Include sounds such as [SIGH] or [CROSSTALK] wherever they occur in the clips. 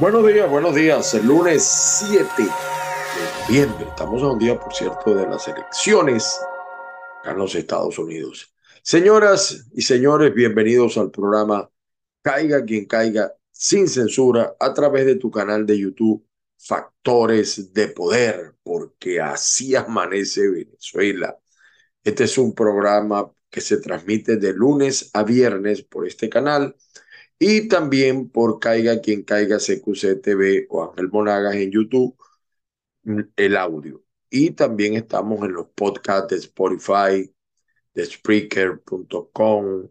Buenos días, buenos días. El lunes 7 de noviembre. Estamos a un día, por cierto, de las elecciones en los Estados Unidos. Señoras y señores, bienvenidos al programa Caiga quien caiga sin censura a través de tu canal de YouTube Factores de Poder, porque así amanece Venezuela. Este es un programa que se transmite de lunes a viernes por este canal y también por Caiga quien caiga CQC TV o Ángel Monagas en YouTube, el audio. Y también estamos en los podcasts de Spotify, de Spreaker.com,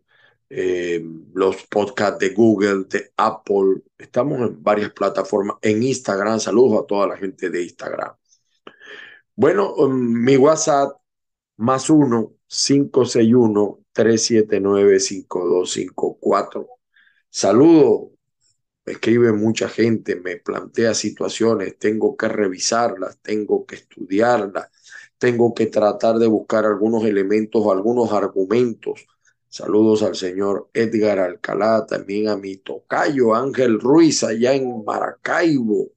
eh, los podcasts de Google, de Apple. Estamos en varias plataformas. En Instagram, saludos a toda la gente de Instagram. Bueno, um, mi WhatsApp más uno 561 379 5254 Saludo, escribe mucha gente, me plantea situaciones, tengo que revisarlas, tengo que estudiarlas, tengo que tratar de buscar algunos elementos o algunos argumentos. Saludos al señor Edgar Alcalá, también a mi tocayo Ángel Ruiz allá en Maracaibo.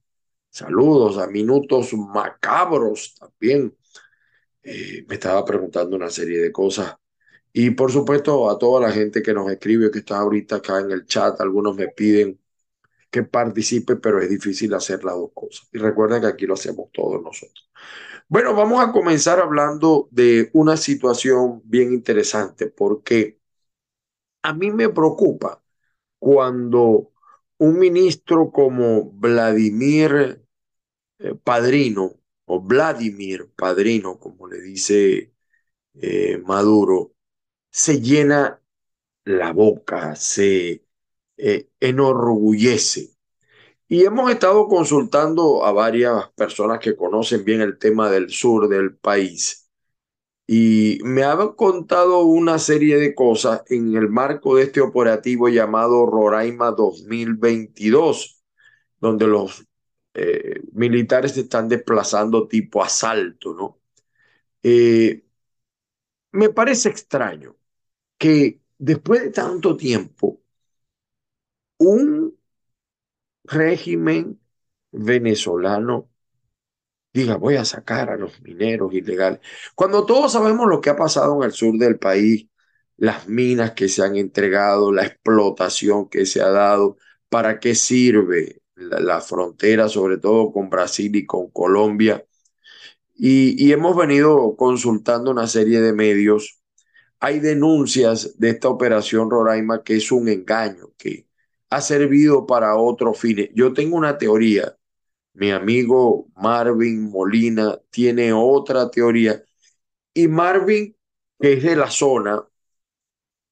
Saludos a Minutos Macabros también. Eh, me estaba preguntando una serie de cosas y por supuesto a toda la gente que nos escribe, que está ahorita acá en el chat, algunos me piden que participe, pero es difícil hacer las dos cosas. Y recuerden que aquí lo hacemos todos nosotros. Bueno, vamos a comenzar hablando de una situación bien interesante, porque a mí me preocupa cuando un ministro como Vladimir eh, Padrino, o Vladimir Padrino, como le dice eh, Maduro, se llena la boca, se eh, enorgullece. Y hemos estado consultando a varias personas que conocen bien el tema del sur del país. Y me han contado una serie de cosas en el marco de este operativo llamado Roraima 2022, donde los eh, militares se están desplazando tipo asalto, ¿no? Eh, me parece extraño que después de tanto tiempo, un régimen venezolano diga, voy a sacar a los mineros ilegales. Cuando todos sabemos lo que ha pasado en el sur del país, las minas que se han entregado, la explotación que se ha dado, para qué sirve la, frontera, sobre todo con Brasil y con Colombia. Y, hemos venido consultando una serie de medios hay denuncias de esta operación Roraima que es un engaño, que ha servido para otros fines. Yo tengo una teoría. Mi amigo Marvin Molina tiene otra teoría. Y Marvin, que es de la zona,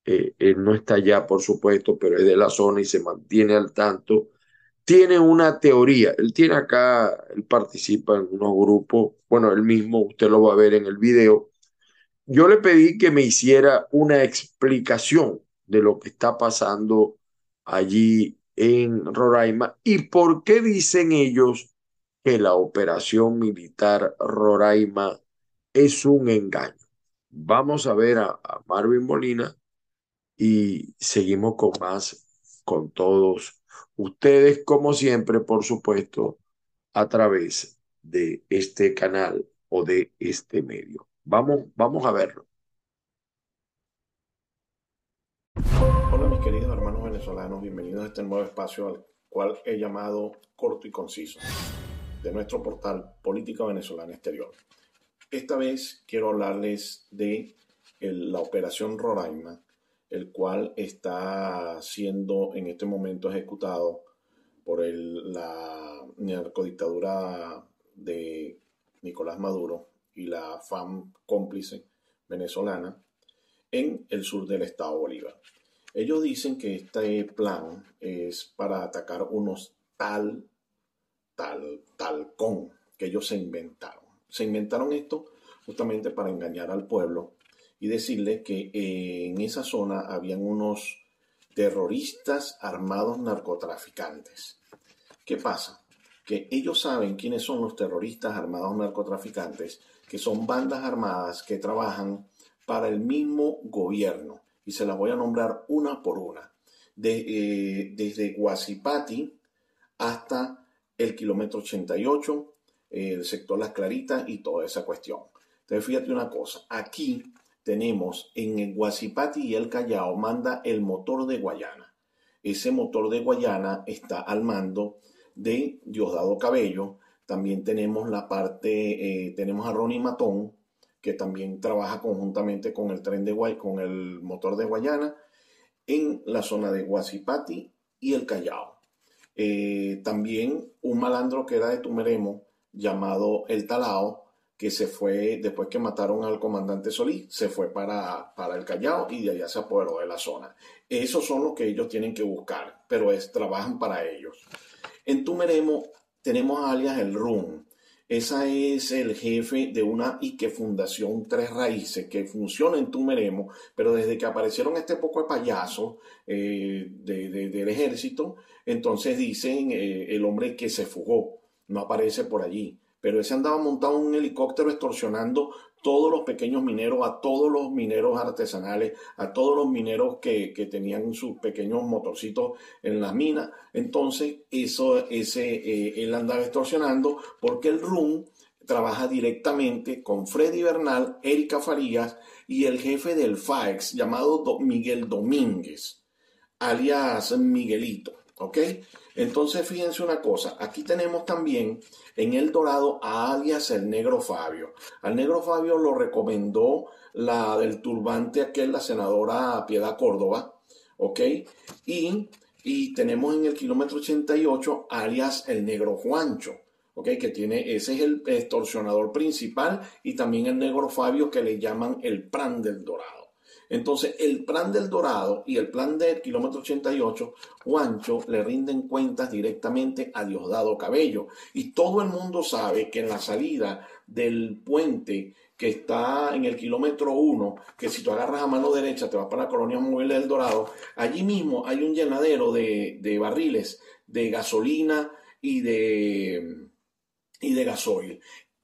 eh, él no está allá, por supuesto, pero es de la zona y se mantiene al tanto, tiene una teoría. Él tiene acá, él participa en unos grupos, bueno, él mismo, usted lo va a ver en el video, yo le pedí que me hiciera una explicación de lo que está pasando allí en Roraima y por qué dicen ellos que la operación militar Roraima es un engaño. Vamos a ver a, Marvin Molina y seguimos con más con todos ustedes, como siempre, por supuesto, a través de este canal o de este medio. Vamos, vamos a verlo. Hola mis queridos hermanos venezolanos, bienvenidos a este nuevo espacio al cual he llamado corto y conciso de nuestro portal Política Venezolana Exterior. Esta vez quiero hablarles de la operación Roraima, el cual está siendo en este momento ejecutado por la narcodictadura de Nicolás Maduro y la FAM cómplice venezolana en el sur del estado Bolívar. Ellos dicen que este plan es para atacar unos tal, tal, tal con que ellos se inventaron. Se inventaron esto justamente para engañar al pueblo y decirle que en esa zona habían unos terroristas armados narcotraficantes. ¿Qué pasa? Que ellos saben quiénes son los terroristas armados narcotraficantes que son bandas armadas que trabajan para el mismo gobierno. Y se las voy a nombrar una por una. Eh, desde Guasipati hasta el kilómetro 88, el sector Las Claritas y toda esa cuestión. Entonces, fíjate una cosa, aquí tenemos en Guasipati y el Callao manda el motor de Guayana. Ese motor de Guayana está al mando de Diosdado Cabello. También tenemos la parte, eh, tenemos a Ronnie Matón, que también trabaja conjuntamente con el tren de Guay, con el motor de Guayana, en la zona de Guasipati y el Callao. Eh, también un malandro que era de Tumeremo, llamado El Talao, que se fue, después que mataron al comandante Solís, se fue para, para el Callao y de allá se apoderó de la zona. Esos son los que ellos tienen que buscar, pero es, trabajan para ellos. En Tumeremo tenemos alias el RUN. Esa es el jefe de una Ike Fundación Tres Raíces que funciona en Tumeremo, pero desde que aparecieron este poco de payasos eh, del ejército, entonces dicen eh, el hombre que se fugó, no aparece por allí pero ese andaba montado en un helicóptero extorsionando todos los pequeños mineros, a todos los mineros artesanales, a todos los mineros que, tenían sus pequeños motorcitos en las minas. Entonces, eso, ese, eh, él andaba extorsionando porque el RUN trabaja directamente con Freddy Bernal, Erika Farías y el jefe del FAEX llamado Miguel Domínguez, alias Miguelito. ¿Ok? Entonces, fíjense una cosa, aquí tenemos también en El Dorado a alias el negro Fabio. Al negro Fabio lo recomendó la del turbante aquel, la senadora Piedad Córdoba, ¿ok? Y, y tenemos en el kilómetro 88 alias el negro Juancho. ¿ok? Que tiene, ese es el extorsionador principal y también el negro Fabio que le llaman el Pran del Dorado. Entonces, el plan del Dorado y el plan del kilómetro 88, Juancho le rinden cuentas directamente a Diosdado Cabello. Y todo el mundo sabe que en la salida del puente que está en el kilómetro 1, que si tú agarras a mano derecha te vas para la colonia móvil del Dorado, allí mismo hay un llenadero de, de barriles de gasolina y de, y de gasoil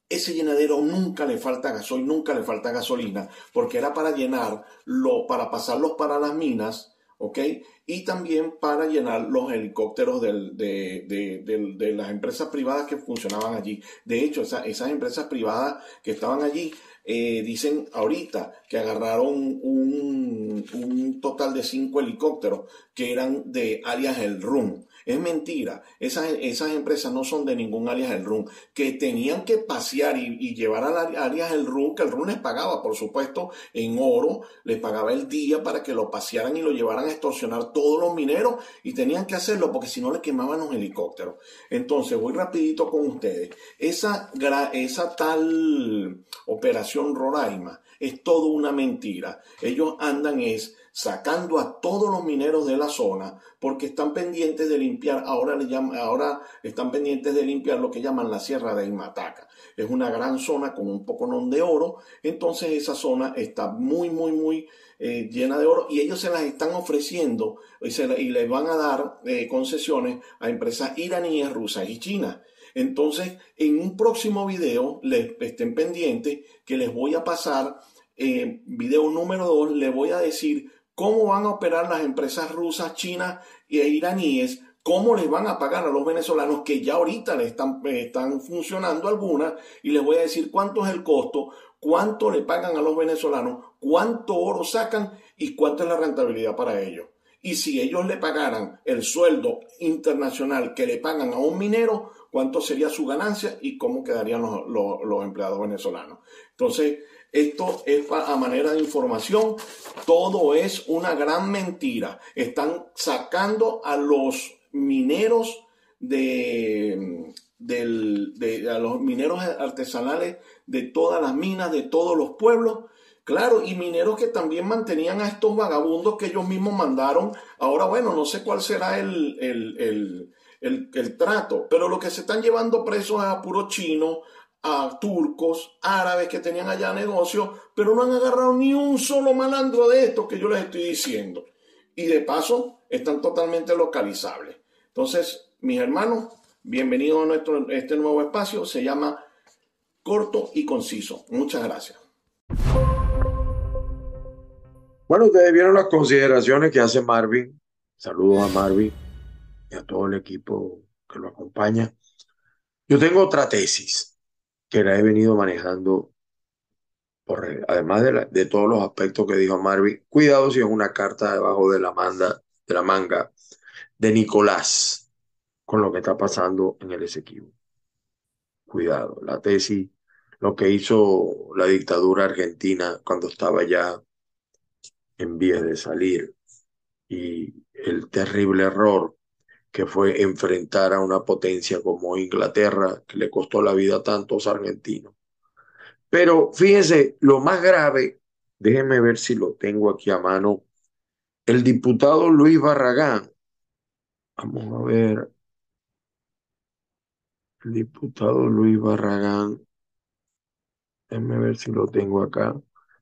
ese llenadero nunca le falta gasoil, nunca le falta gasolina, porque era para llenarlo, para pasarlos para las minas, ¿ok? Y también para llenar los helicópteros de, las empresas privadas que funcionaban allí. De hecho, esas empresas privadas que estaban allí eh, dicen ahorita que agarraron un, un, total de cinco helicópteros que eran de alias El Rum. Es mentira. Esas, esas empresas no son de ningún alias el RUN. Que tenían que pasear y, llevar a alias el RUN, que el RUN les pagaba, por supuesto, en oro, les pagaba el día para que lo pasearan y lo llevaran a extorsionar todos los mineros y tenían que hacerlo porque si no le quemaban los helicópteros. Entonces, voy rapidito con ustedes. Esa, esa tal operación Roraima es todo una mentira. Ellos andan es sacando a todos los mineros de la zona porque están pendientes de limpiar, ahora, le llaman, ahora están pendientes de limpiar lo que llaman la Sierra de Imataca. Es una gran zona con un poco de oro, entonces esa zona está muy, muy, muy eh, llena de oro y ellos se las están ofreciendo y, se, y les van a dar eh, concesiones a empresas iraníes, rusas y chinas. Entonces, en un próximo video, les estén pendientes que les voy a pasar, eh, video número 2, les voy a decir cómo van a operar las empresas rusas, chinas e iraníes, cómo les van a pagar a los venezolanos que ya ahorita le están, eh, están funcionando algunas y les voy a decir cuánto es el costo, cuánto le pagan a los venezolanos, cuánto oro sacan y cuánto es la rentabilidad para ellos. Y si ellos le pagaran el sueldo internacional que le pagan a un minero, cuánto sería su ganancia y cómo quedarían los, los empleados venezolanos. Entonces, esto es a manera de información. Todo es una gran mentira. Están sacando a los mineros de, a los mineros artesanales de todas las minas, de todos los pueblos. Claro, y mineros que también mantenían a estos vagabundos que ellos mismos mandaron. Ahora, bueno, no sé cuál será el, el, el trato, pero lo que se están llevando presos a puro chino, turcos, árabes que tenían allá negocios, pero no han agarrado ni un solo malandro de estos que yo les estoy diciendo. Y de paso, están totalmente localizables. Entonces, mis hermanos, bienvenidos a nuestro, este nuevo espacio. Se llama Corto y Conciso. Muchas gracias. Bueno, ustedes vieron las consideraciones que hace Marvin. Saludos a Marvin y a todo el equipo que lo acompaña. Yo tengo otra tesis que la he venido manejando, por, además de, todos los aspectos que dijo Marvin. Cuidado si es una carta debajo de la, manda, de la manga de Nicolás con lo que está pasando en el Esequibo. Cuidado, la tesis, lo que hizo la dictadura argentina cuando estaba ya en vías de salir y el terrible error que fue enfrentar a una potencia como Inglaterra, que le costó la vida a tantos argentinos. Pero fíjense, lo más grave, déjenme ver si lo tengo aquí a mano, el diputado Luis Barragán, vamos a ver, el diputado Luis Barragán, déjenme ver si lo tengo acá,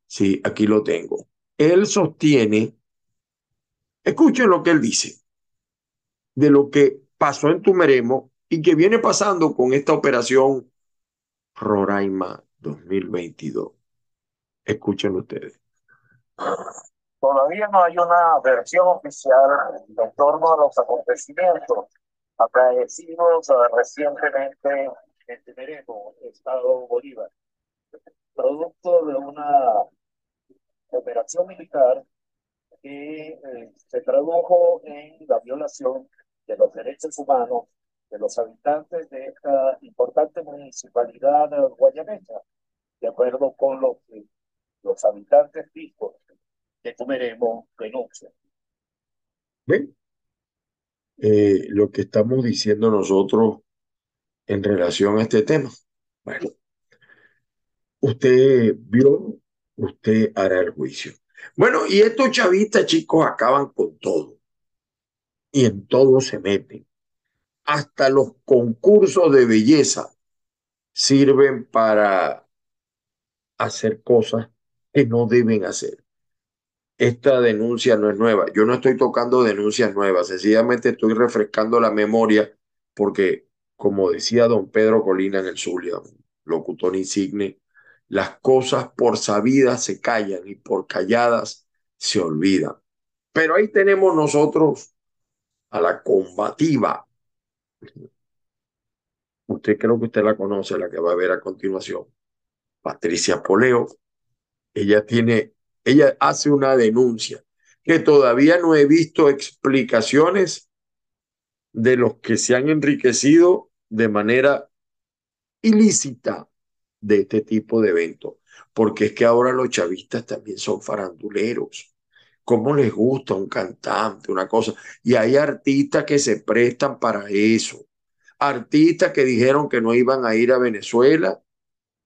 sí, aquí lo tengo. Él sostiene, escuchen lo que él dice, de lo que pasó en Tumeremo y que viene pasando con esta operación Roraima 2022. Escuchen ustedes. Todavía no hay una versión oficial en torno a los acontecimientos acaecidos recientemente en Tumeremo, Estado Bolívar, producto de una operación militar que eh, se tradujo en la violación de los derechos humanos de los habitantes de esta importante municipalidad guayanesa, de acuerdo con lo que los habitantes fijos de Tumeremo denuncian. ¿Ven? Eh, lo que estamos diciendo nosotros en relación a este tema. Bueno, usted vio usted hará el juicio. Bueno, y estos chavistas, chicos, acaban con todo. Y en todo se meten. Hasta los concursos de belleza sirven para hacer cosas que no deben hacer. Esta denuncia no es nueva. Yo no estoy tocando denuncias nuevas, sencillamente estoy refrescando la memoria porque, como decía don Pedro Colina en el Zulia, locutor insigne, las cosas por sabidas se callan y por calladas se olvidan. Pero ahí tenemos nosotros a la combativa. Usted creo que usted la conoce, la que va a ver a continuación. Patricia Poleo. Ella tiene, ella hace una denuncia que todavía no he visto explicaciones de los que se han enriquecido de manera ilícita de este tipo de eventos, porque es que ahora los chavistas también son faranduleros. ¿Cómo les gusta un cantante, una cosa? Y hay artistas que se prestan para eso. Artistas que dijeron que no iban a ir a Venezuela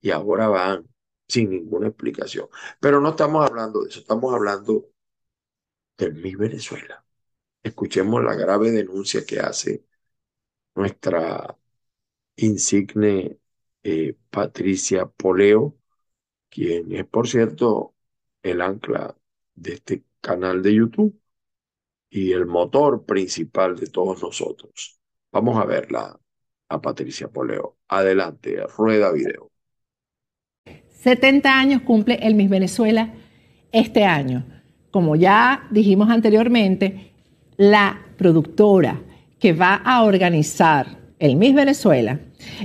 y ahora van sin ninguna explicación. Pero no estamos hablando de eso, estamos hablando del mi Venezuela. Escuchemos la grave denuncia que hace nuestra insigne eh, Patricia Poleo, quien es, por cierto, el ancla de este canal de YouTube y el motor principal de todos nosotros. Vamos a verla a Patricia Poleo. Adelante, rueda video. 70 años cumple el Miss Venezuela este año. Como ya dijimos anteriormente, la productora que va a organizar el Miss Venezuela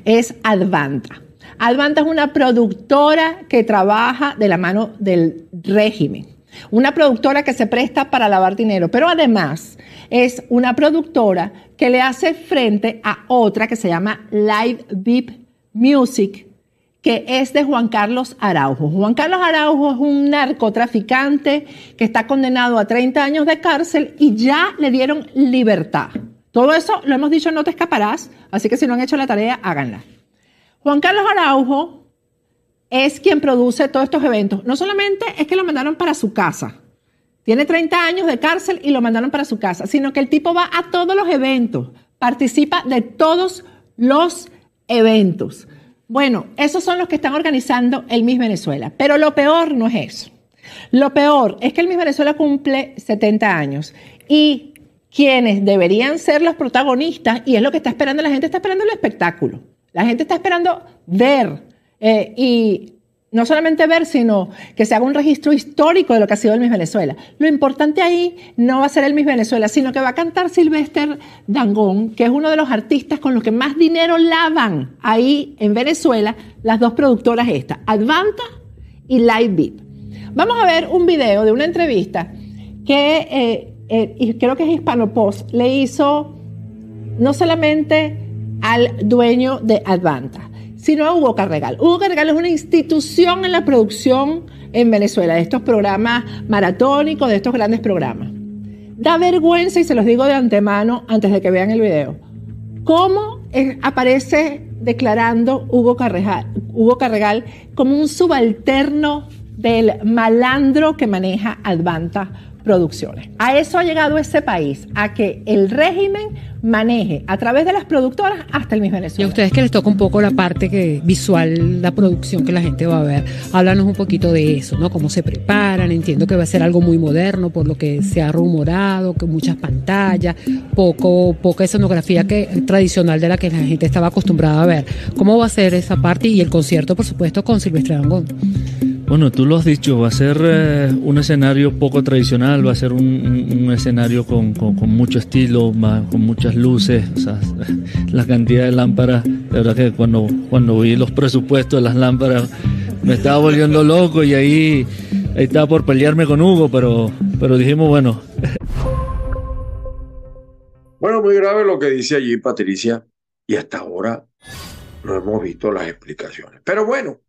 es Advanta. Advanta es una productora que trabaja de la mano del régimen. Una productora que se presta para lavar dinero, pero además es una productora que le hace frente a otra que se llama Live Deep Music, que es de Juan Carlos Araujo. Juan Carlos Araujo es un narcotraficante que está condenado a 30 años de cárcel y ya le dieron libertad. Todo eso lo hemos dicho, no te escaparás, así que si no han hecho la tarea, háganla. Juan Carlos Araujo es quien produce todos estos eventos. No solamente es que lo mandaron para su casa, tiene 30 años de cárcel y lo mandaron para su casa, sino que el tipo va a todos los eventos, participa de todos los eventos. Bueno, esos son los que están organizando el Miss Venezuela. Pero lo peor no es eso. Lo peor es que el Miss Venezuela cumple 70 años y quienes deberían ser los protagonistas, y es lo que está esperando la gente, está esperando el espectáculo. La gente está esperando ver eh, y no solamente ver, sino que se haga un registro histórico de lo que ha sido el Miss Venezuela. Lo importante ahí no va a ser el Miss Venezuela, sino que va a cantar Sylvester Dangón, que es uno de los artistas con los que más dinero lavan ahí en Venezuela, las dos productoras estas, Advanta y Live Vamos a ver un video de una entrevista que eh, eh, creo que es Hispano Post, le hizo no solamente al dueño de Advanta, sino a Hugo Carregal. Hugo Carregal es una institución en la producción en Venezuela, de estos programas maratónicos, de estos grandes programas. Da vergüenza, y se los digo de antemano antes de que vean el video, cómo aparece declarando Hugo Hugo Carregal como un subalterno del malandro que maneja Advanta producciones. A eso ha llegado ese país, a que el régimen maneje a través de las productoras hasta el mismo Venezuela. Y a ustedes que les toca un poco la parte que visual, la producción que la gente va a ver, háblanos un poquito de eso, ¿no? Cómo se preparan, entiendo que va a ser algo muy moderno por lo que se ha rumorado, que muchas pantallas, poco, poca escenografía que, tradicional de la que la gente estaba acostumbrada a ver. ¿Cómo va a ser esa parte y el concierto, por supuesto, con Silvestre Dangond? Bueno, tú lo has dicho, va a ser eh, un escenario poco tradicional, va a ser un, escenario con, mucho estilo, con muchas luces, o sea, [LAUGHS] la cantidad de lámparas, de verdad que cuando, cuando vi los presupuestos de las lámparas me estaba volviendo loco y ahí, ahí estaba por pelearme con Hugo, pero, pero dijimos, bueno. [LAUGHS] Bueno, muy grave lo que dice allí Patricia y hasta ahora no hemos visto las explicaciones. Pero bueno,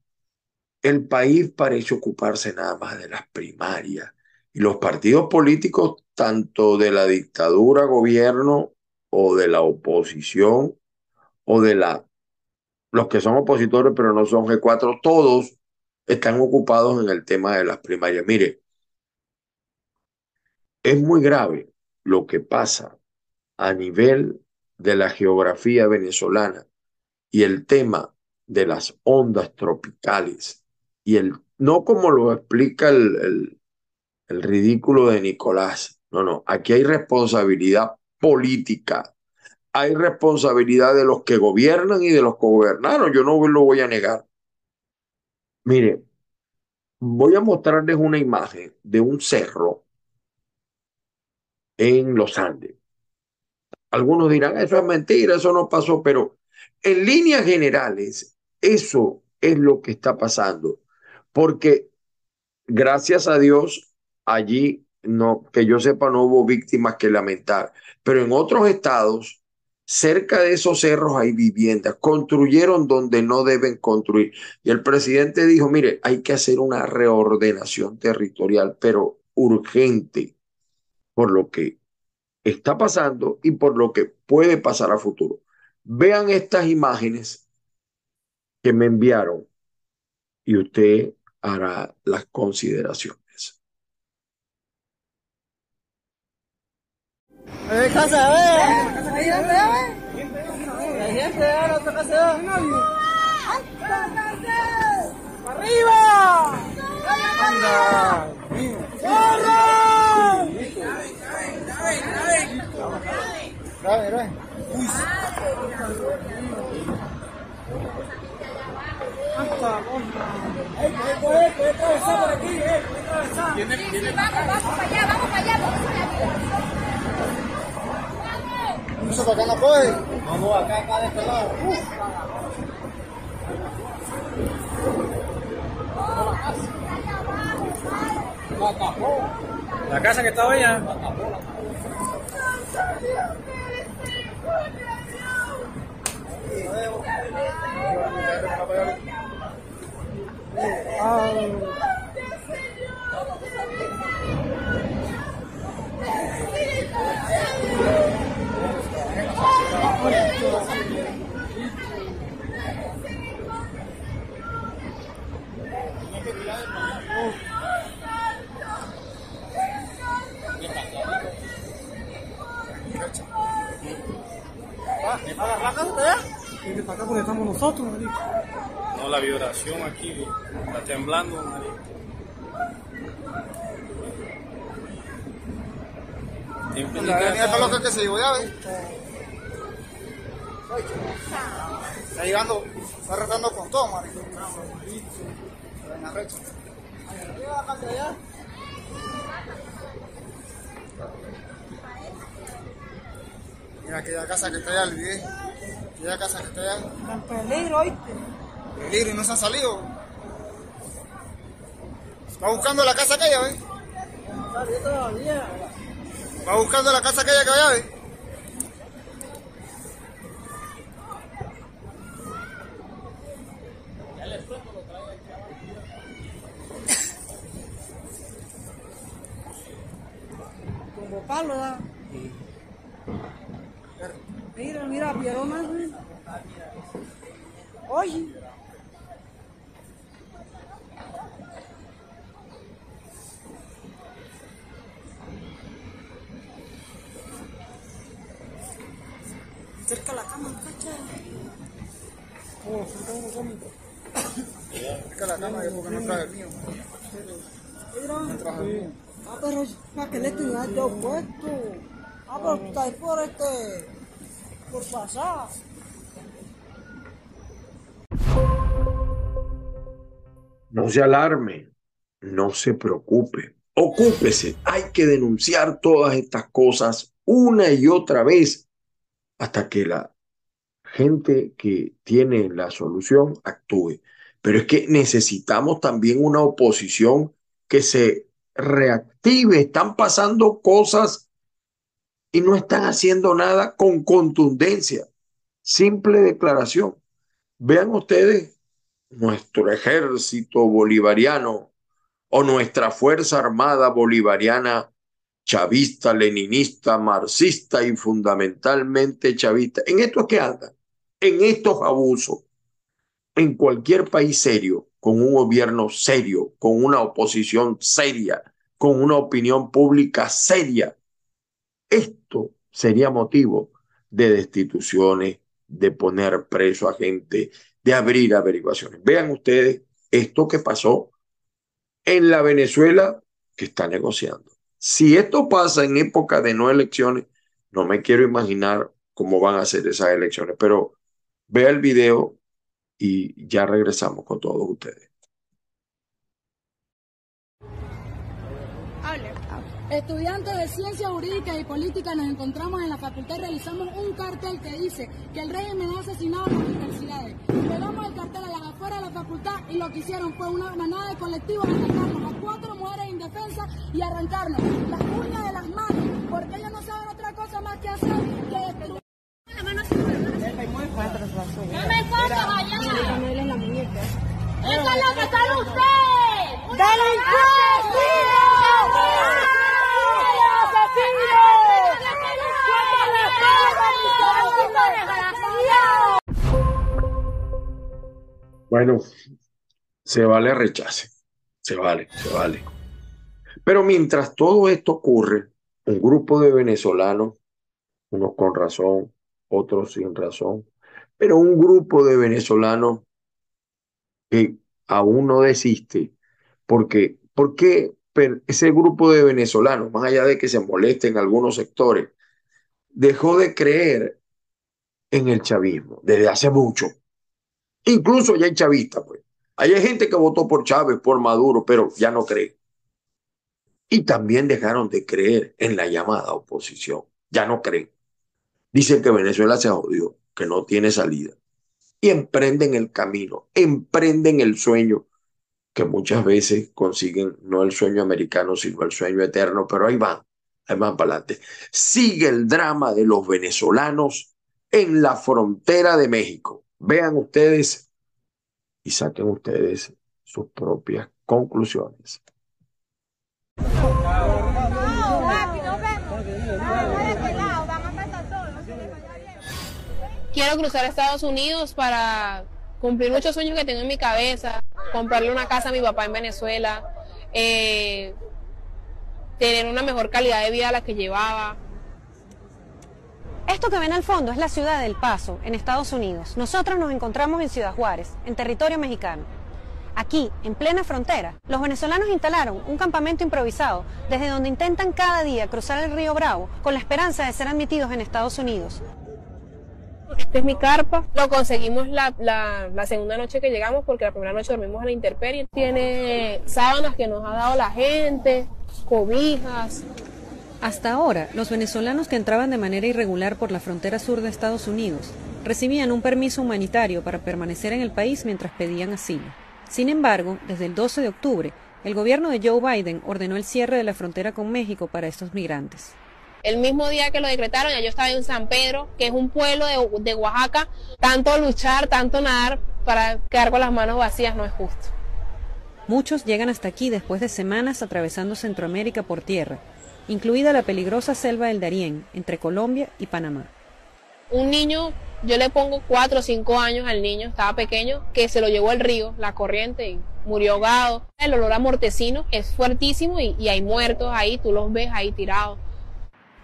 el país parece ocuparse nada más de las primarias y los partidos políticos, tanto de la dictadura, gobierno o de la oposición o de la los que son opositores pero no son G4, todos están ocupados en el tema de las primarias. Mire, es muy grave lo que pasa a nivel de la geografía venezolana y el tema de las ondas tropicales y el, no como lo explica el, el, ridículo de Nicolás. No, no, aquí hay responsabilidad política. Hay responsabilidad de los que gobiernan y de los que gobernaron. Yo no lo voy a negar. Mire, voy a mostrarles una imagen de un cerro en los Andes. Algunos dirán, eso es mentira, eso no pasó, pero en líneas generales, eso es lo que está pasando porque gracias a Dios allí no que yo sepa no hubo víctimas que lamentar, pero en otros estados cerca de esos cerros hay viviendas, construyeron donde no deben construir. Y el presidente dijo, mire, hay que hacer una reordenación territorial, pero urgente, por lo que está pasando y por lo que puede pasar a futuro. Vean estas imágenes que me enviaron y usted hará las consideraciones. ¡Arriba! Vamos, vamos para allá, vamos para allá, vamos para allá. ¿Eso para acá no? Vamos acá, acá de este lado. La casa que estaba allá. La tapó. Viene para acá porque estamos nosotros, marico. No, la vibración aquí está temblando, marico. Está loca que se llevó ya, ¿ves? Está llegando, está retando con todo, marico. Mira aquella casa que está allá, olvidé. Aquella casa que está allá. En peligro, ¿oíste? Peligro y no se ha salido. Va buscando la casa aquella, ¿ves? Va buscando la casa aquella que allá, ¿ves? Convocarlo, ¿da? Mira, mira, Piero más. ¿eh? Oye. Cerca la cama, cacha. Oh, cerca la cama, porque no trae el mío. Mira. Ah, pero para que le tengas yo puesto. Ah, pero tú estás por este. por pasar. No se alarme, no se preocupe, ocúpese. Hay que denunciar todas estas cosas una y otra vez hasta que la gente que tiene la solución actúe. Pero es que necesitamos también una oposición que se reactive. Están pasando cosas y no están haciendo nada con contundencia. Simple declaración. Vean ustedes nuestro ejército bolivariano o nuestra Fuerza Armada Bolivariana chavista, leninista, marxista y fundamentalmente chavista. ¿En esto es que andan? En estos abusos. En cualquier país serio, con un gobierno serio, con una oposición seria, con una opinión pública seria, esto sería motivo de destituciones, de poner preso a gente, de abrir averiguaciones. Vean ustedes esto que pasó en la Venezuela que está negociando. Si esto pasa en época de no elecciones, no me quiero imaginar cómo van a ser esas elecciones, pero vea el video y ya regresamos con todos ustedes. Estudiantes de Ciencias Jurídicas y Políticas nos encontramos en la facultad y realizamos un cartel que dice que el régimen ha asesinado a las universidades. Pegamos el cartel a las afueras de la facultad y lo que hicieron fue una manada de colectivos atacarnos a cuatro mujeres indefensas y arrancarnos las uñas de las manos, porque ellos no saben otra cosa más que hacer que destruir. No me cortes allá. ¡Esa es la que está usted! Bueno, se vale rechace, se vale, se vale. Pero mientras todo esto ocurre, un grupo de venezolanos, unos con razón, otros sin razón, pero un grupo de venezolanos que aún no desiste, porque, porque ese grupo de venezolanos, más allá de que se molesten algunos sectores, dejó de creer en el chavismo desde hace mucho. Incluso ya hay chavistas, pues. Hay gente que votó por Chávez, por Maduro, pero ya no cree. Y también dejaron de creer en la llamada oposición. Ya no creen. Dicen que Venezuela se jodió, que no tiene salida. Y emprenden el camino, emprenden el sueño, que muchas veces consiguen no el sueño americano, sino el sueño eterno, pero ahí van, ahí van para adelante. Sigue el drama de los venezolanos en la frontera de México. Vean ustedes y saquen ustedes sus propias conclusiones. Quiero cruzar a Estados Unidos para cumplir muchos sueños que tengo en mi cabeza, comprarle una casa a mi papá en Venezuela, eh, tener una mejor calidad de vida a la que llevaba. Esto que ven al fondo es la ciudad del Paso, en Estados Unidos. Nosotros nos encontramos en Ciudad Juárez, en territorio mexicano. Aquí, en plena frontera, los venezolanos instalaron un campamento improvisado desde donde intentan cada día cruzar el río Bravo con la esperanza de ser admitidos en Estados Unidos. Esta es mi carpa. Lo conseguimos la, segunda noche que llegamos porque la primera noche dormimos en la intemperie. Tiene sábanas que nos ha dado la gente, cobijas. Hasta ahora, los venezolanos que entraban de manera irregular por la frontera sur de Estados Unidos recibían un permiso humanitario para permanecer en el país mientras pedían asilo. Sin embargo, desde el 12 de octubre, el gobierno de Joe Biden ordenó el cierre de la frontera con México para estos migrantes. El mismo día que lo decretaron, ya yo estaba en San Pedro, que es un pueblo de, de Oaxaca. Tanto luchar, tanto nadar para quedar con las manos vacías no es justo. Muchos llegan hasta aquí después de semanas atravesando Centroamérica por tierra, incluida la peligrosa selva del Darién, entre Colombia y Panamá. Un niño, yo le pongo cuatro o cinco años al niño, estaba pequeño, que se lo llevó el río, la corriente, y murió ahogado. El olor a mortecino es fuertísimo y, y hay muertos ahí, tú los ves ahí tirados.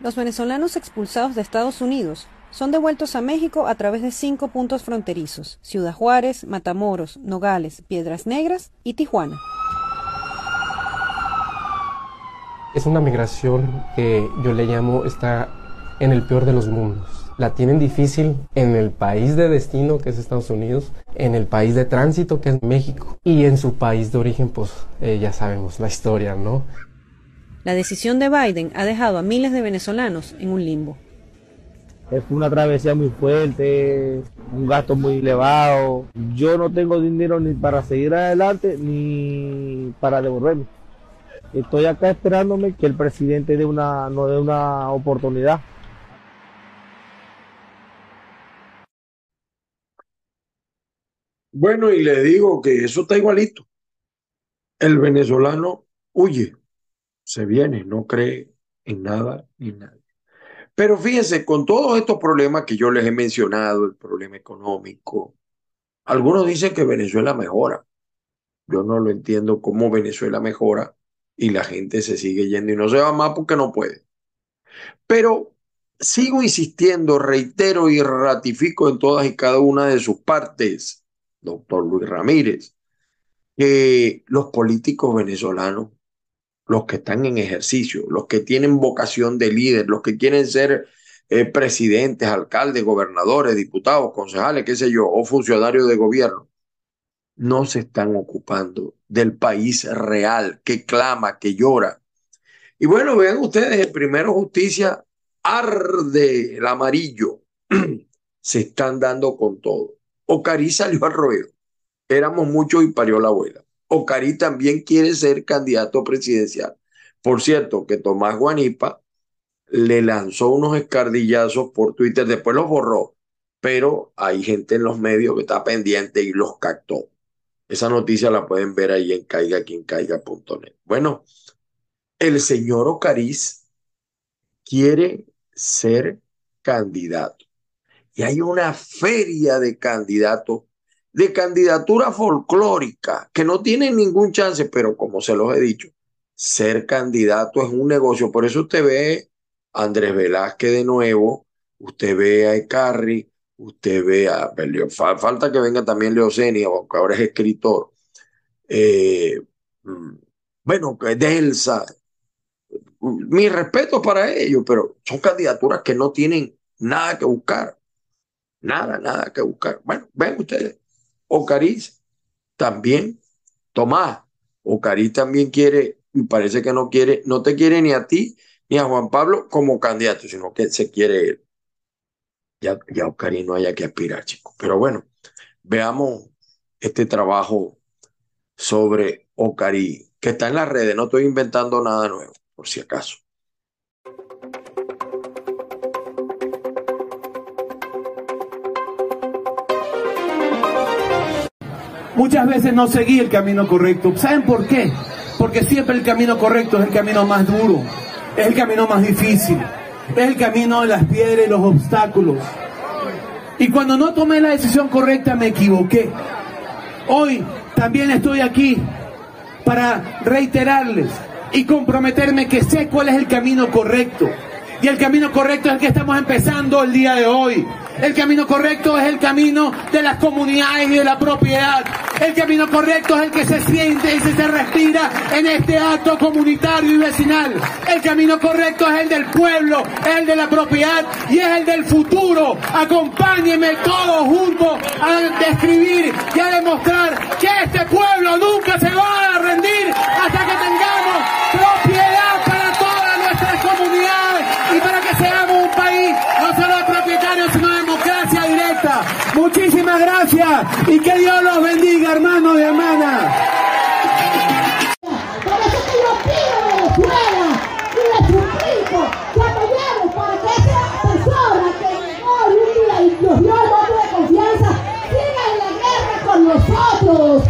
Los venezolanos expulsados de Estados Unidos son devueltos a México a través de cinco puntos fronterizos, Ciudad Juárez, Matamoros, Nogales, Piedras Negras y Tijuana. Es una migración que yo le llamo está en el peor de los mundos. La tienen difícil en el país de destino, que es Estados Unidos, en el país de tránsito, que es México, y en su país de origen, pues eh, ya sabemos la historia, ¿no? La decisión de Biden ha dejado a miles de venezolanos en un limbo. Es una travesía muy fuerte, un gasto muy elevado. Yo no tengo dinero ni para seguir adelante ni para devolverme. Estoy acá esperándome que el presidente dé una, no dé una oportunidad. Bueno, y le digo que eso está igualito. El venezolano huye se viene, no cree en nada ni nadie. Pero fíjense, con todos estos problemas que yo les he mencionado, el problema económico, algunos dicen que Venezuela mejora. Yo no lo entiendo cómo Venezuela mejora y la gente se sigue yendo y no se va más porque no puede. Pero sigo insistiendo, reitero y ratifico en todas y cada una de sus partes, doctor Luis Ramírez, que los políticos venezolanos los que están en ejercicio, los que tienen vocación de líder, los que quieren ser eh, presidentes, alcaldes, gobernadores, diputados, concejales, qué sé yo, o funcionarios de gobierno, no se están ocupando del país real que clama, que llora. Y bueno, vean ustedes, el primero justicia arde el amarillo. [CLEARS THROAT] se están dando con todo. Ocari salió al ruedo. Éramos muchos y parió la abuela. Ocari también quiere ser candidato presidencial. Por cierto, que Tomás Guanipa le lanzó unos escardillazos por Twitter, después los borró, pero hay gente en los medios que está pendiente y los captó. Esa noticia la pueden ver ahí en caigaquincaiga.net. Bueno, el señor Ocariz quiere ser candidato. Y hay una feria de candidatos de candidatura folclórica que no tienen ningún chance, pero como se los he dicho, ser candidato es un negocio. Por eso usted ve a Andrés Velázquez de nuevo, usted ve a Ecarri, usted ve a... Falta que venga también Leocenia, aunque ahora es escritor. Eh, mm, bueno, Delsa. Mi respeto para ellos, pero son candidaturas que no tienen nada que buscar. Nada, nada que buscar. Bueno, ven ustedes. Ocariz también, Tomás, Ocariz también quiere, y parece que no quiere, no te quiere ni a ti ni a Juan Pablo como candidato, sino que se quiere él. Ya, ya no haya que aspirar, chicos. Pero bueno, veamos este trabajo sobre Ocariz, que está en las redes, no estoy inventando nada nuevo, por si acaso. muchas veces no seguí el camino correcto. ¿Saben por qué? Porque siempre el camino correcto es el camino más duro, es el camino más difícil, es el camino de las piedras y los obstáculos. Y cuando no tomé la decisión correcta me equivoqué. Hoy también estoy aquí para reiterarles y comprometerme que sé cuál es el camino correcto, Y el camino correcto es el que estamos empezando el día de hoy. El camino correcto es el camino de las comunidades y de la propiedad. El camino correcto es el que se siente y se respira en este acto comunitario y vecinal. El camino correcto es el del pueblo, el de la propiedad y es el del futuro. Acompáñenme todos juntos a describir y a demostrar que este pueblo nunca se va a rendir hasta que tengamos y que Dios los bendiga, hermanos y hermanas. Por eso que yo pido Venezuela y le suplico que apoyemos para que esa persona que hoy día y nos dio el voto de confianza siga en la guerra con nosotros,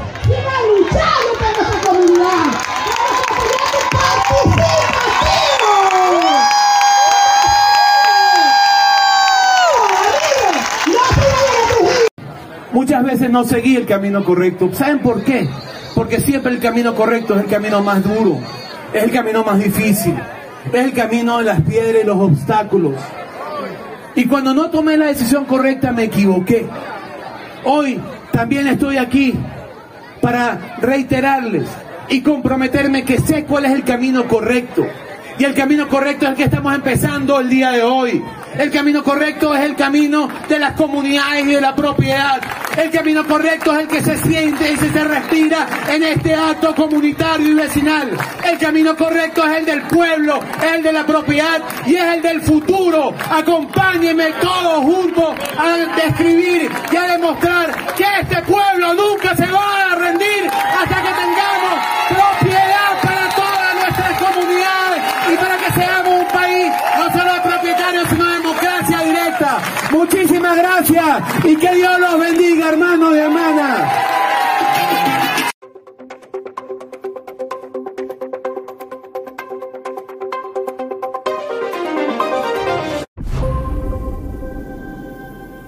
no seguí el camino correcto. ¿Saben por qué? Porque siempre el camino correcto es el camino más duro, es el camino más difícil, es el camino de las piedras y los obstáculos. Y cuando no tomé la decisión correcta me equivoqué. Hoy también estoy aquí para reiterarles y comprometerme que sé cuál es el camino correcto. Y el camino correcto es el que estamos empezando el día de hoy. El camino correcto es el camino de las comunidades y de la propiedad. El camino correcto es el que se siente y se respira en este acto comunitario y vecinal. El camino correcto es el del pueblo, el de la propiedad y es el del futuro. Acompáñenme todos juntos a describir y a demostrar que este pueblo nunca se va a rendir hasta que tengamos Y que Dios los bendiga, hermanos y hermanas.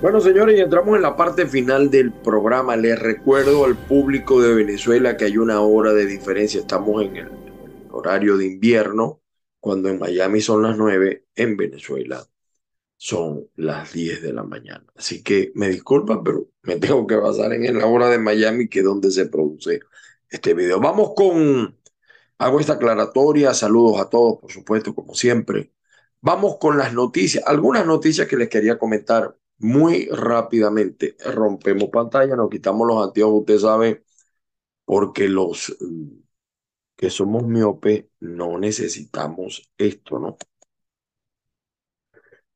Bueno, señores, entramos en la parte final del programa. Les recuerdo al público de Venezuela que hay una hora de diferencia. Estamos en el horario de invierno, cuando en Miami son las 9, en Venezuela son las 10 de la mañana. Así que me disculpan, pero me [LAUGHS] tengo que basar en la hora de Miami, que es donde se produce este video. Vamos con, hago esta aclaratoria, saludos a todos, por supuesto, como siempre. Vamos con las noticias, algunas noticias que les quería comentar muy rápidamente. Rompemos pantalla, nos quitamos los anteojos, usted sabe, porque los que somos miope no necesitamos esto, ¿no?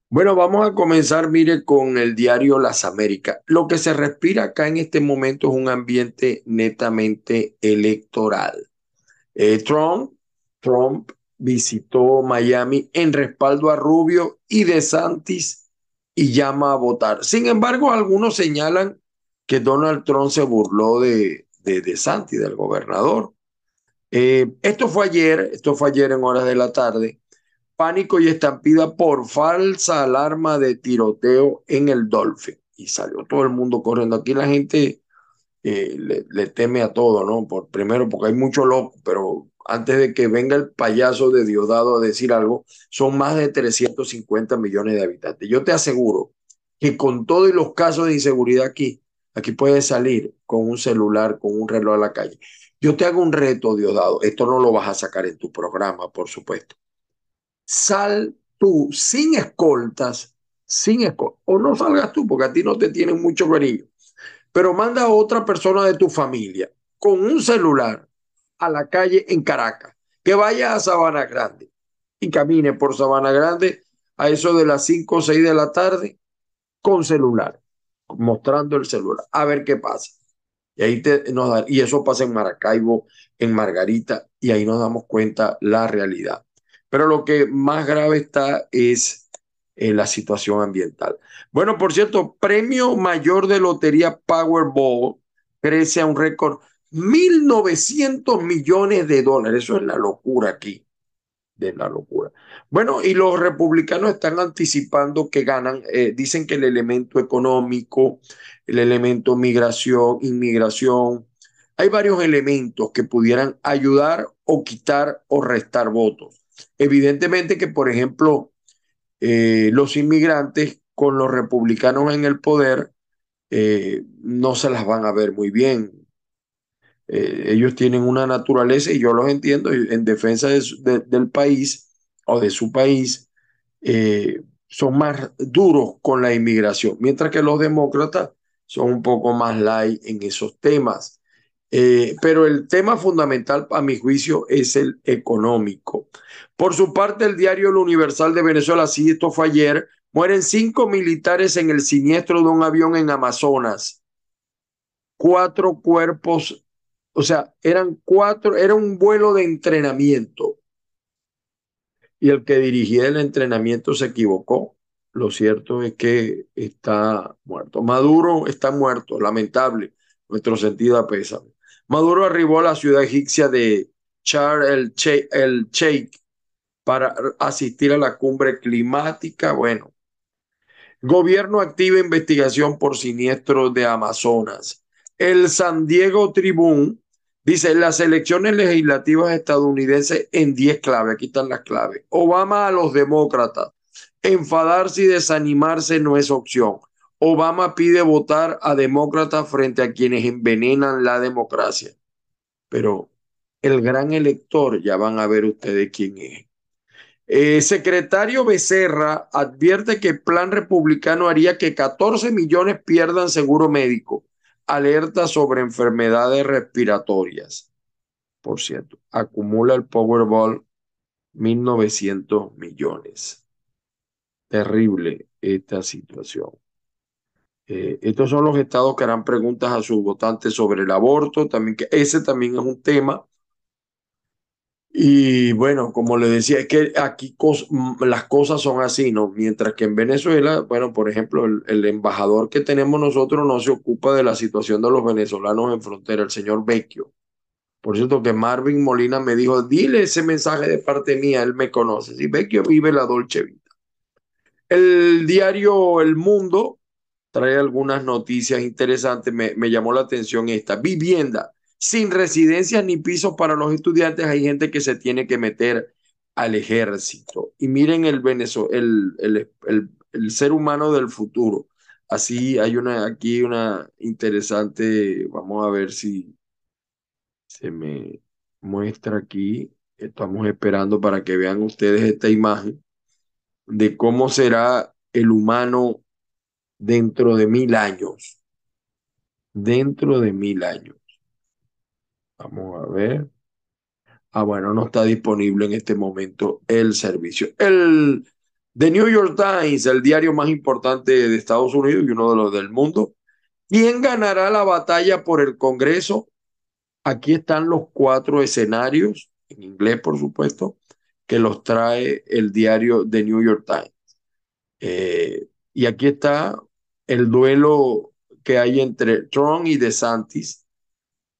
Bueno, vamos a comenzar, mire, con el diario Las Américas. Lo que se respira acá en este momento es un ambiente netamente electoral. Eh, Trump, Trump visitó Miami en respaldo a Rubio y de Santis y llama a votar. Sin embargo, algunos señalan que Donald Trump se burló de, de, Santis, del gobernador. Eh, esto fue ayer, esto fue ayer en horas de la tarde pánico y estampida por falsa alarma de tiroteo en el Dolphin. Y salió todo el mundo corriendo. Aquí la gente eh, le, teme a todo, ¿no? Por, primero porque hay mucho loco, pero antes de que venga el payaso de Diosdado a decir algo, son más de 350 millones de habitantes. Yo te aseguro que con todos los casos de inseguridad aquí, aquí puedes salir con un celular, con un reloj a la calle. Yo te hago un reto, Diosdado. Esto no lo vas a sacar en tu programa, por supuesto sal tú sin escoltas, sin escoltas, o no salgas tú porque a ti no te tienen mucho cariño, pero manda a otra persona de tu familia con un celular a la calle en Caracas, que vaya a Sabana Grande y camine por Sabana Grande a eso de las 5 o 6 de la tarde con celular, mostrando el celular, a ver qué pasa. Y, ahí te, nos da, y eso pasa en Maracaibo, en Margarita, y ahí nos damos cuenta la realidad. Pero lo que más grave está es eh, la situación ambiental. Bueno, por cierto, premio mayor de lotería Powerball crece a un récord 1.900 millones de dólares. Eso es la locura aquí, de la locura. Bueno, y los republicanos están anticipando que ganan, eh, dicen que el elemento económico, el elemento migración, inmigración, hay varios elementos que pudieran ayudar o quitar o restar votos. Evidentemente que, por ejemplo, eh, los inmigrantes con los republicanos en el poder eh, no se las van a ver muy bien. Eh, ellos tienen una naturaleza, y yo los entiendo, en defensa de del país o de su país, son más duros con la inmigración, mientras que los demócratas son un poco más light en esos temas. Eh, pero el tema fundamental, a mi juicio, es el económico. Por su parte, el diario El Universal de Venezuela, sí, esto fue ayer, mueren cinco militares en el siniestro de un avión en Amazonas. Cuatro cuerpos, o sea, eran cuatro, era un vuelo de entrenamiento. Y el que dirigía el entrenamiento se equivocó. Lo cierto es que está muerto. Maduro está muerto, lamentable. Nuestro sentido a pésame. Maduro arribó a la ciudad egipcia de Char el, Sheikh para asistir a la cumbre climática. Bueno, gobierno activa investigación por siniestros de Amazonas. El San Diego Tribune dice las elecciones legislativas estadounidenses en 10 claves. Aquí están las claves. Obama a los demócratas. Enfadarse y desanimarse no es opción. Obama pide votar a demócratas frente a quienes envenenan la democracia. Pero el gran elector, ya van a ver ustedes quién es. Eh, secretario Becerra advierte que el plan republicano haría que 14 millones pierdan seguro médico. Alerta sobre enfermedades respiratorias. Por cierto, acumula el Powerball 1.900 millones. Terrible esta situación. Eh, estos son los estados que harán preguntas a sus votantes sobre el aborto, también que ese también es un tema. Y bueno, como le decía, es que aquí mm, las cosas son así, ¿no? Mientras que en Venezuela, bueno, por ejemplo, el, embajador que tenemos nosotros no se ocupa de la situación de los venezolanos en frontera, el señor Vecchio. Por cierto, que Marvin Molina me dijo, dile ese mensaje de parte mía, él me conoce. Si Vecchio vive la Dolce Vita. El diario El Mundo trae algunas noticias interesantes. Me, llamó la atención esta. Vivienda. Sin residencias ni pisos para los estudiantes, hay gente que se tiene que meter al ejército. Y miren el, el, el, el, ser humano del futuro. Así hay una aquí una interesante, vamos a ver si se me muestra aquí. Estamos esperando para que vean ustedes esta imagen de cómo será el humano dentro de mil años. Dentro de mil años. Vamos a ver. Ah, bueno, no está disponible en este momento el servicio. El The New York Times, el diario más importante de Estados Unidos y uno de los del mundo. ¿Quién ganará la batalla por el Congreso? Aquí están los cuatro escenarios, en inglés por supuesto, que los trae el diario The New York Times. Eh, y aquí está el duelo que hay entre Trump y DeSantis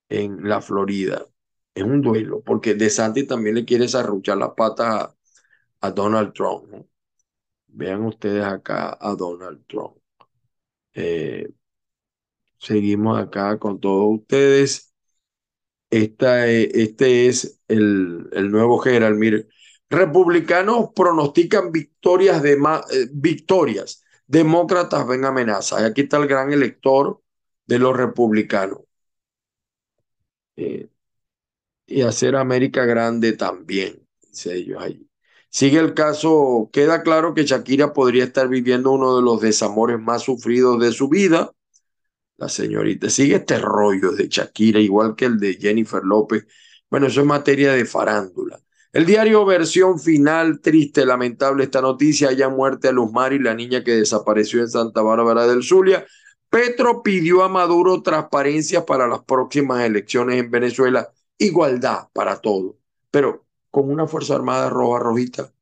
en la Florida. Es un duelo, porque DeSantis también le quiere desarrollar la pata a, Donald Trump. Vean ustedes acá a Donald Trump. Eh, seguimos acá con todos ustedes. Esta, este es el, el nuevo Gerald. Mire, republicanos pronostican victorias de eh, victorias demócratas ven amenazas. Y aquí está el gran elector de los republicanos. Eh, y hacer América grande también, dice ellos. Sigue el caso, queda claro que Shakira podría estar viviendo uno de los desamores más sufridos de su vida. La señorita, sigue este rollo de Shakira, igual que el de Jennifer López. Bueno, eso es materia de farándula. El diario versión final, triste, lamentable esta noticia, haya muerte a Luz Mari, la niña que desapareció en Santa Bárbara del Zulia. Petro pidió a Maduro transparencia para las próximas elecciones en Venezuela, igualdad para todo, pero con una Fuerza Armada roja rojita,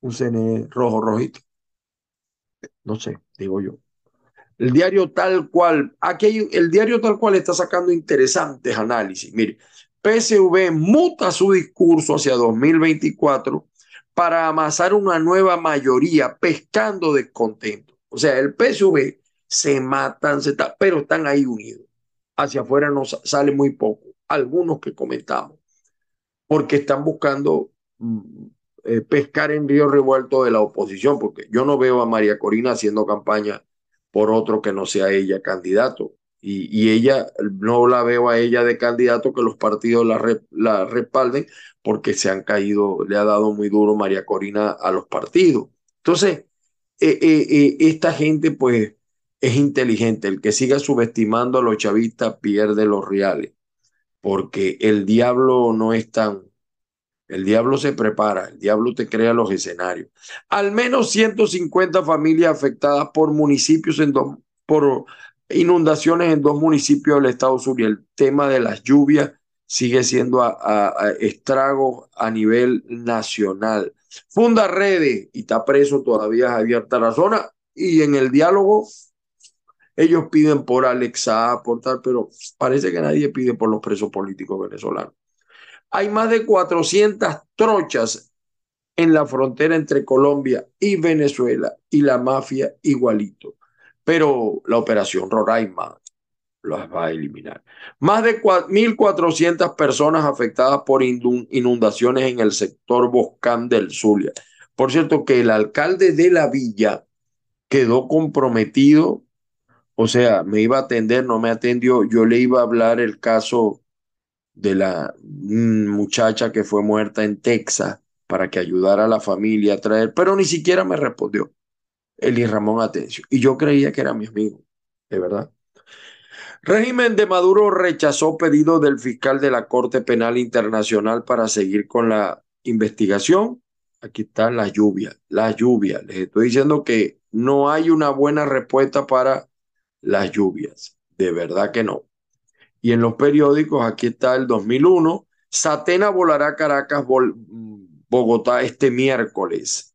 un CNE rojo rojito. No sé, digo yo. El diario tal cual, aquí el diario tal cual está sacando interesantes análisis. Mire, PSV muta su discurso hacia 2024 para amasar una nueva mayoría pescando descontento. O sea, el PSV se matan, se pero están ahí unidos. Hacia afuera nos sale muy poco. Algunos que comentamos. Porque están buscando mm, eh, pescar en río revuelto de la oposición, porque yo no veo a María Corina haciendo campaña por otro que no sea ella candidato. Y, y ella, no la veo a ella de candidato que los partidos la, la respalden porque se han caído, le ha dado muy duro María Corina a los partidos. Entonces, eh, eh, esta gente pues es inteligente. El que siga subestimando a los chavistas pierde los reales, porque el diablo no es tan el diablo se prepara, el diablo te crea los escenarios. Al menos 150 familias afectadas por municipios en dos, por inundaciones en dos municipios del estado sur y el tema de las lluvias sigue siendo a, estragos a nivel nacional. Funda redes y está preso todavía abierta la zona y en el diálogo ellos piden por Alexa, por tal, pero parece que nadie pide por los presos políticos venezolanos. Hay más de 400 trochas en la frontera entre Colombia y Venezuela y la mafia igualito. Pero la operación Roraima las va a eliminar. Más de 1.400 personas afectadas por inundaciones en el sector Boscán del Zulia. Por cierto, que el alcalde de la villa quedó comprometido, o sea, me iba a atender, no me atendió, yo le iba a hablar el caso de la muchacha que fue muerta en Texas para que ayudara a la familia a traer, pero ni siquiera me respondió Eli Ramón Atencio. Y yo creía que era mi amigo, de verdad. Régimen de Maduro rechazó pedido del fiscal de la Corte Penal Internacional para seguir con la investigación. Aquí está la lluvia, la lluvia. Les estoy diciendo que no hay una buena respuesta para las lluvias. De verdad que no. Y en los periódicos, aquí está el 2001, Satena volará a Caracas, Bogotá este miércoles.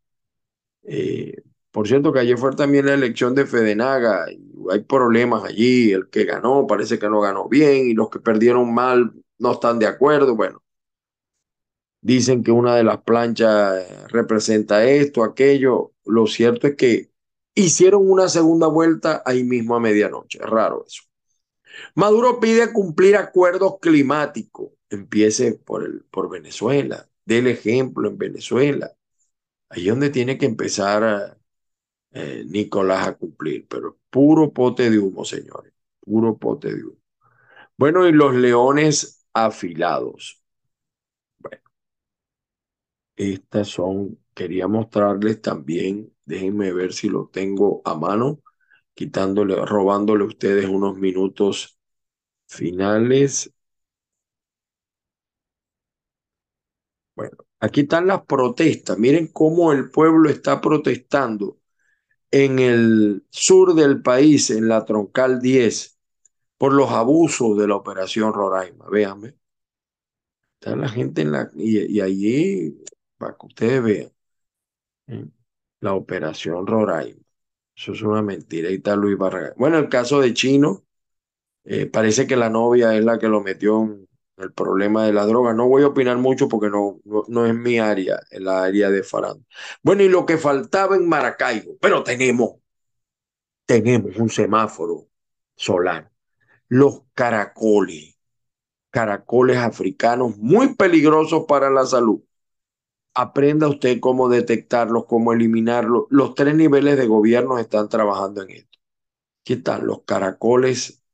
Eh, por cierto que ayer fue también la elección de Fedenaga, y hay problemas allí, el que ganó parece que no ganó bien y los que perdieron mal no están de acuerdo, bueno. Dicen que una de las planchas eh, representa esto, aquello. Lo cierto es que hicieron una segunda vuelta ahí mismo a medianoche. Es raro eso. Maduro pide cumplir acuerdos climáticos. Empiece por, el, por Venezuela. Ejemplo en Venezuela. Ahí es donde tiene que empezar eh, Nicolás a cumplir. Pero puro pote de humo, señores. Puro pote de humo. Bueno, y los leones afilados. Bueno, estas son, quería mostrarles también, déjenme ver si lo tengo a mano, quitándole, robándole a ustedes unos minutos finales. Bueno, aquí están las protestas. Miren cómo el pueblo está protestando en el sur del país, en la troncal 10, por los abusos de la operación Roraima. Véanme. Está la gente en la... Y, allí, para que ustedes vean, la operación Roraima. Eso es una mentira. Ahí está Luis Barragán. Bueno, el caso de Chino, eh, parece que la novia es la que lo metió en el problema de la droga. No voy a opinar mucho porque no, no, es mi área, es la área de Farán. Bueno, y lo que faltaba en Maracaibo, pero tenemos, tenemos un semáforo solar. Los caracoles, caracoles africanos muy peligrosos para la salud. Aprenda usted cómo detectarlos, cómo eliminarlos. Los tres niveles de gobierno están trabajando en esto. Aquí están los caracoles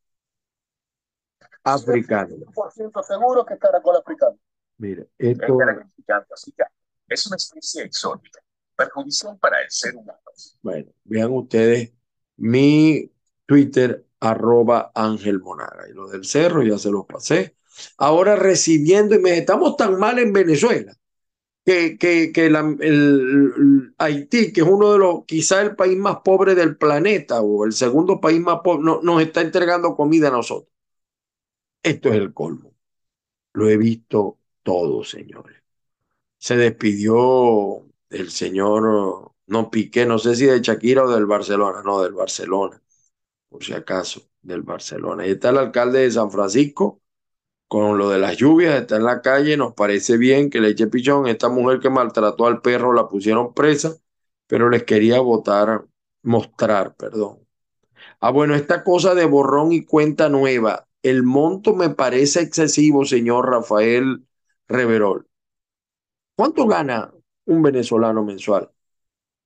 africano. 100% seguro que es caracol africano. Mire, esto... Es una especie exótica, perjudicial para el ser humano. Bueno, vean ustedes mi Twitter, arroba Ángel Monaga. Y lo del cerro ya se los pasé. Ahora recibiendo, y me estamos tan mal en Venezuela, que, que, que el, el, Haití, que es uno de los, quizá el país más pobre del planeta, o el segundo país más pobre, no, nos está entregando comida a nosotros. Esto es el colmo. Lo he visto todo, señores. Se despidió el señor, no Piqué, no sé si de Shakira o del Barcelona, no, del Barcelona, por si acaso, del Barcelona. Y está el alcalde de San Francisco con lo de las lluvias, está en la calle, nos parece bien que le eche pichón. Esta mujer que maltrató al perro la pusieron presa, pero les quería votar, mostrar, perdón. Ah, bueno, esta cosa de borrón y cuenta nueva, el monto me parece excesivo, señor Rafael Reverol. ¿Cuánto gana un venezolano mensual.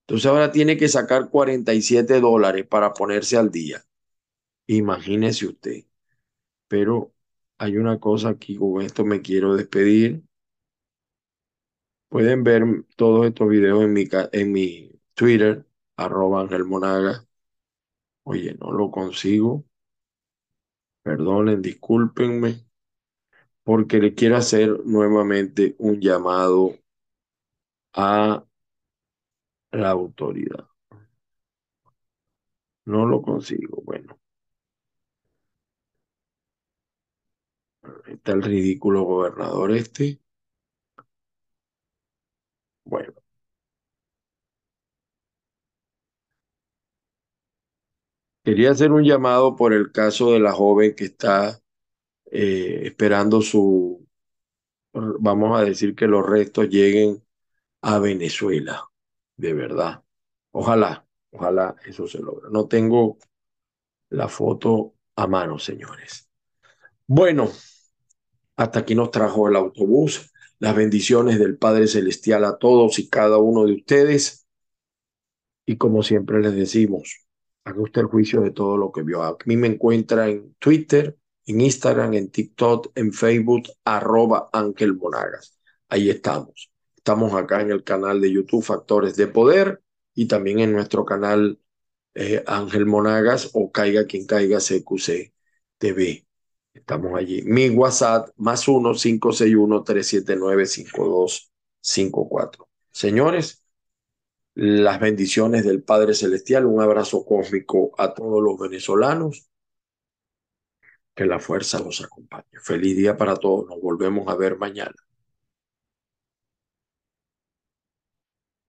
Entonces ahora tiene que sacar 47 dólares para ponerse al día. Imagínese usted. Pero hay una cosa aquí, con esto me quiero despedir. Pueden ver todos estos videos en mi, en mi Twitter, arroba Ángel Monaga. Oye, no lo consigo. Perdonen, discúlpenme, porque le quiero hacer nuevamente un llamado a la autoridad. No lo consigo. Bueno. Está el ridículo gobernador este. Bueno. Quería hacer un llamado por el caso de la joven que está eh, esperando su, vamos a decir que los restos lleguen a Venezuela, de verdad. Ojalá, ojalá eso se logre. No tengo la foto a mano, señores. Bueno, hasta aquí nos trajo el autobús. Las bendiciones del Padre Celestial a todos y cada uno de ustedes. Y como siempre les decimos, haga usted el juicio de todo lo que vio. A mí me encuentra en Twitter, en Instagram, en TikTok, en Facebook, arroba Ángel Monagas. Ahí estamos. Estamos acá en el canal de YouTube Factores de Poder y también en nuestro canal eh, Ángel Monagas o Caiga quien caiga CQC TV. Estamos allí. Mi WhatsApp más 1-561-379-5254. Señores, las bendiciones del Padre Celestial, un abrazo cósmico a todos los venezolanos. Que la fuerza los acompañe. Feliz día para todos. Nos volvemos a ver mañana.